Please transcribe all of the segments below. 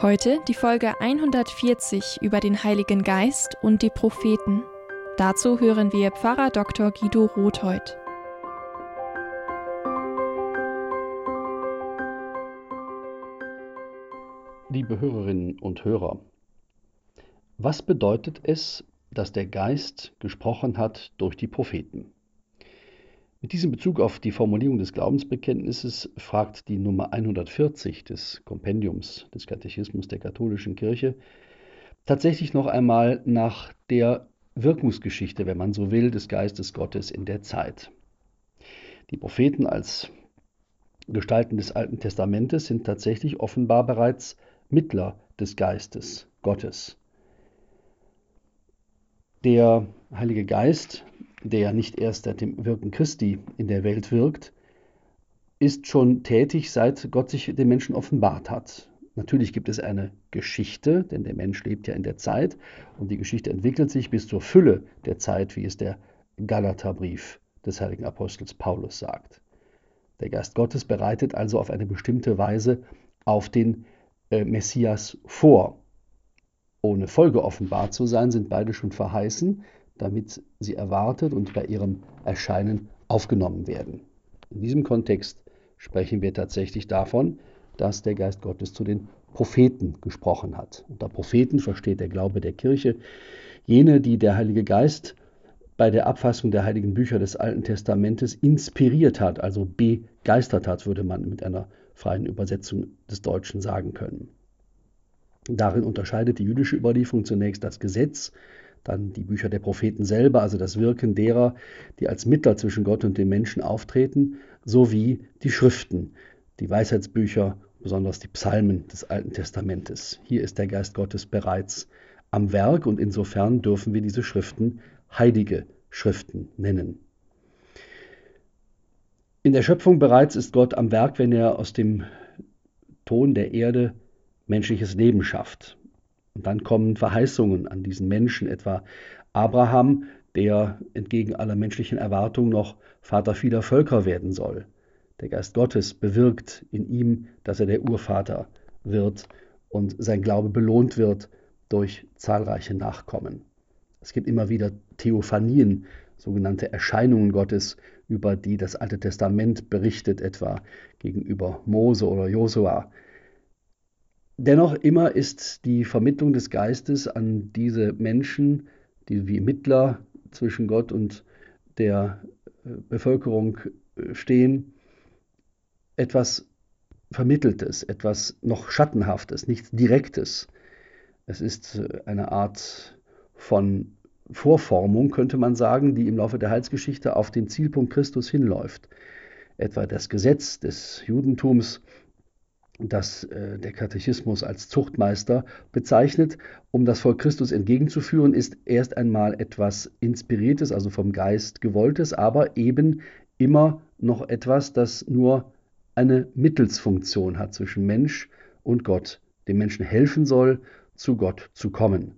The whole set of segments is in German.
Heute die Folge 140 über den Heiligen Geist und die Propheten. Dazu hören wir Pfarrer Dr. Guido Rothheut. Liebe Hörerinnen und Hörer, was bedeutet es, dass der Geist gesprochen hat durch die Propheten? Mit diesem Bezug auf die Formulierung des Glaubensbekenntnisses fragt die Nummer 140 des Kompendiums des Katechismus der katholischen Kirche tatsächlich noch einmal nach der Wirkungsgeschichte, wenn man so will, des Geistes Gottes in der Zeit. Die Propheten als Gestalten des Alten Testamentes sind tatsächlich offenbar bereits Mittler des Geistes Gottes. Der Heilige Geist der ja nicht erst seit dem Wirken Christi in der Welt wirkt, ist schon tätig, seit Gott sich den Menschen offenbart hat. Natürlich gibt es eine Geschichte, denn der Mensch lebt ja in der Zeit und die Geschichte entwickelt sich bis zur Fülle der Zeit, wie es der Galaterbrief des heiligen Apostels Paulus sagt. Der Geist Gottes bereitet also auf eine bestimmte Weise auf den äh, Messias vor. Ohne Folge offenbart zu sein, sind beide schon verheißen, damit sie erwartet und bei ihrem Erscheinen aufgenommen werden. In diesem Kontext sprechen wir tatsächlich davon, dass der Geist Gottes zu den Propheten gesprochen hat. Unter Propheten versteht der Glaube der Kirche jene, die der Heilige Geist bei der Abfassung der heiligen Bücher des Alten Testamentes inspiriert hat, also begeistert hat, würde man mit einer freien Übersetzung des Deutschen sagen können. Darin unterscheidet die jüdische Überlieferung zunächst das Gesetz dann die Bücher der Propheten selber, also das Wirken derer, die als Mittler zwischen Gott und den Menschen auftreten, sowie die Schriften, die Weisheitsbücher, besonders die Psalmen des Alten Testamentes. Hier ist der Geist Gottes bereits am Werk und insofern dürfen wir diese Schriften heilige Schriften nennen. In der Schöpfung bereits ist Gott am Werk, wenn er aus dem Ton der Erde menschliches Leben schafft. Und dann kommen Verheißungen an diesen Menschen, etwa Abraham, der entgegen aller menschlichen Erwartungen noch Vater vieler Völker werden soll. Der Geist Gottes bewirkt in ihm, dass er der Urvater wird und sein Glaube belohnt wird durch zahlreiche Nachkommen. Es gibt immer wieder Theophanien, sogenannte Erscheinungen Gottes, über die das Alte Testament berichtet, etwa gegenüber Mose oder Josua. Dennoch immer ist die Vermittlung des Geistes an diese Menschen, die wie Mittler zwischen Gott und der äh, Bevölkerung äh, stehen, etwas Vermitteltes, etwas noch Schattenhaftes, nichts Direktes. Es ist äh, eine Art von Vorformung, könnte man sagen, die im Laufe der Heilsgeschichte auf den Zielpunkt Christus hinläuft. Etwa das Gesetz des Judentums das äh, der Katechismus als Zuchtmeister bezeichnet, um das Volk Christus entgegenzuführen, ist erst einmal etwas Inspiriertes, also vom Geist gewolltes, aber eben immer noch etwas, das nur eine Mittelsfunktion hat zwischen Mensch und Gott, dem Menschen helfen soll, zu Gott zu kommen.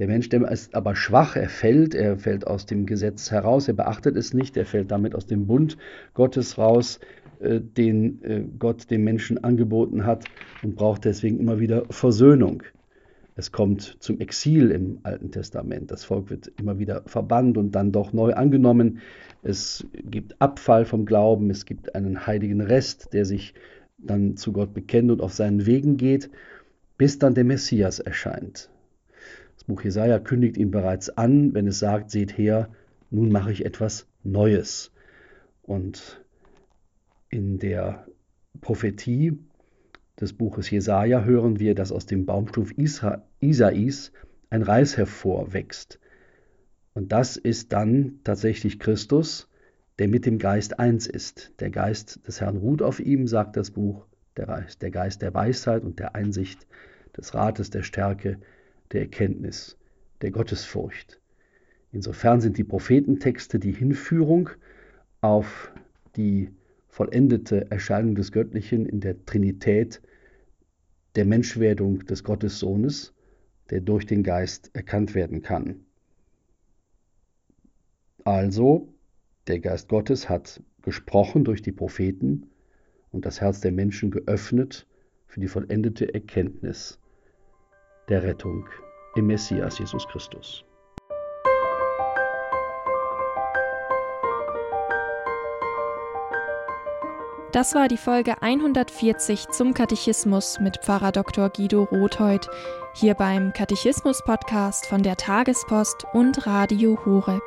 Der Mensch der ist aber schwach, er fällt, er fällt aus dem Gesetz heraus, er beachtet es nicht, er fällt damit aus dem Bund Gottes raus, den äh, Gott dem Menschen angeboten hat und braucht deswegen immer wieder Versöhnung. Es kommt zum Exil im Alten Testament. Das Volk wird immer wieder verbannt und dann doch neu angenommen. Es gibt Abfall vom Glauben, es gibt einen heiligen Rest, der sich dann zu Gott bekennt und auf seinen Wegen geht, bis dann der Messias erscheint. Das Buch Jesaja kündigt ihn bereits an, wenn es sagt: Seht her, nun mache ich etwas Neues. Und in der Prophetie des Buches Jesaja hören wir, dass aus dem Baumstumpf Isais ein Reis hervorwächst. Und das ist dann tatsächlich Christus, der mit dem Geist eins ist. Der Geist des Herrn ruht auf ihm, sagt das Buch, der, der Geist der Weisheit und der Einsicht, des Rates, der Stärke, der Erkenntnis, der Gottesfurcht. Insofern sind die Prophetentexte die Hinführung auf die vollendete Erscheinung des Göttlichen in der Trinität der Menschwerdung des Gottessohnes, der durch den Geist erkannt werden kann. Also, der Geist Gottes hat gesprochen durch die Propheten und das Herz der Menschen geöffnet für die vollendete Erkenntnis der Rettung im Messias Jesus Christus. Das war die Folge 140 zum Katechismus mit Pfarrer Dr. Guido Rothheut hier beim Katechismus-Podcast von der Tagespost und Radio Horeb.